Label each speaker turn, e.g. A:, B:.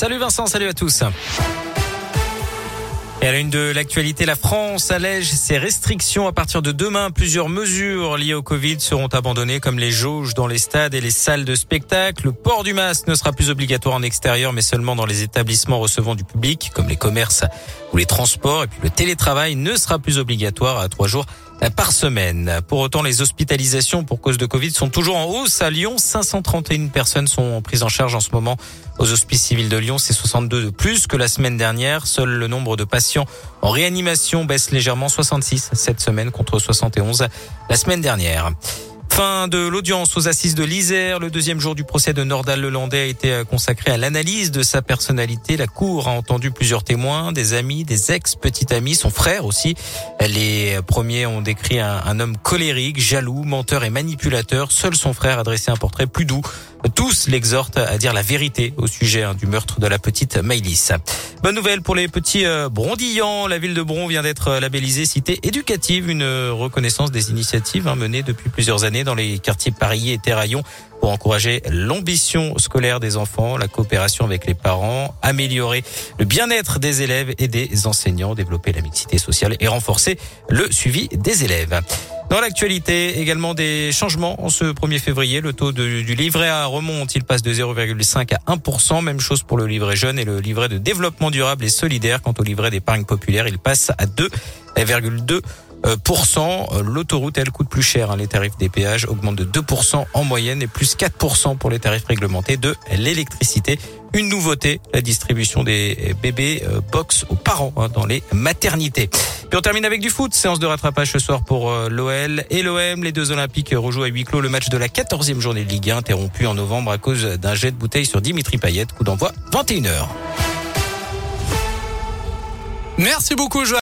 A: Salut Vincent, salut à tous. Et à la une de l'actualité, la France allège ses restrictions. À partir de demain, plusieurs mesures liées au Covid seront abandonnées, comme les jauges dans les stades et les salles de spectacle. Le port du masque ne sera plus obligatoire en extérieur, mais seulement dans les établissements recevant du public, comme les commerces ou les transports. Et puis le télétravail ne sera plus obligatoire à trois jours par semaine. Pour autant, les hospitalisations pour cause de Covid sont toujours en hausse. À Lyon, 531 personnes sont prises en charge en ce moment aux hospices civils de Lyon. C'est 62 de plus que la semaine dernière. Seul le nombre de patients en réanimation baisse légèrement, 66 cette semaine contre 71 la semaine dernière. Fin de l'audience aux assises de l'Isère. Le deuxième jour du procès de Nordal Lelandais a été consacré à l'analyse de sa personnalité. La Cour a entendu plusieurs témoins, des amis, des ex-petits amis, son frère aussi. Les premiers ont décrit un, un, homme colérique, jaloux, menteur et manipulateur. Seul son frère a dressé un portrait plus doux. Tous l'exhortent à dire la vérité au sujet hein, du meurtre de la petite Maïlis. Bonne nouvelle pour les petits euh, brondillants. La ville de Bron vient d'être labellisée cité éducative, une reconnaissance des initiatives hein, menées depuis plusieurs années dans les quartiers Paris et Terraillon pour encourager l'ambition scolaire des enfants, la coopération avec les parents, améliorer le bien-être des élèves et des enseignants, développer la mixité sociale et renforcer le suivi des élèves. Dans l'actualité, également des changements en ce 1er février. Le taux du livret A remonte, il passe de 0,5 à 1%. Même chose pour le livret jeune et le livret de développement durable et solidaire. Quant au livret d'épargne populaire, il passe à 2,2%. L'autoroute, elle coûte plus cher. Hein. Les tarifs des péages augmentent de 2% en moyenne et plus 4% pour les tarifs réglementés de l'électricité. Une nouveauté, la distribution des bébés euh, box aux parents hein, dans les maternités. Puis on termine avec du foot. Séance de rattrapage ce soir pour euh, l'OL et l'OM. Les deux Olympiques rejouent à huis clos le match de la 14e journée de Ligue 1 interrompu en novembre à cause d'un jet de bouteille sur Dimitri Payet. Coup d'envoi 21h.
B: Merci beaucoup, Joël.